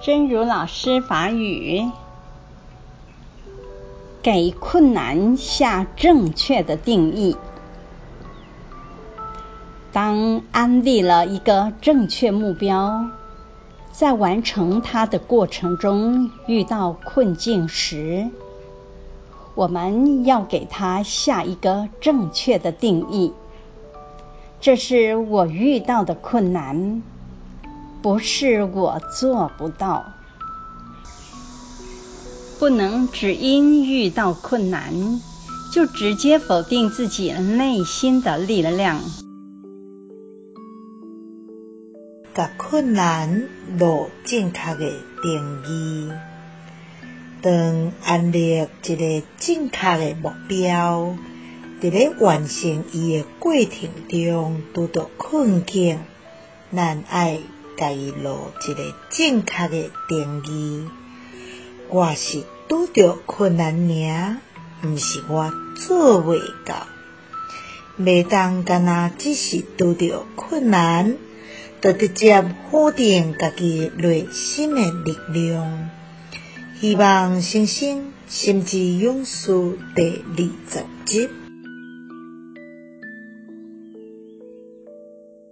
真如老师法语，给困难下正确的定义。当安立了一个正确目标，在完成它的过程中遇到困境时，我们要给它下一个正确的定义。这是我遇到的困难。不是我做不到，不能只因遇到困难，就直接否定自己内心的力量。把困难落正确的定义，当安立一个正确的目标，在咧完成伊的过程中遇到困境，咱爱。甲伊落一个正确的定义，我是拄着困难尔，毋是我做袂到。每当干那只是拄着困难，就直接否定家己内心的力量。希望新生心之勇士第二十集。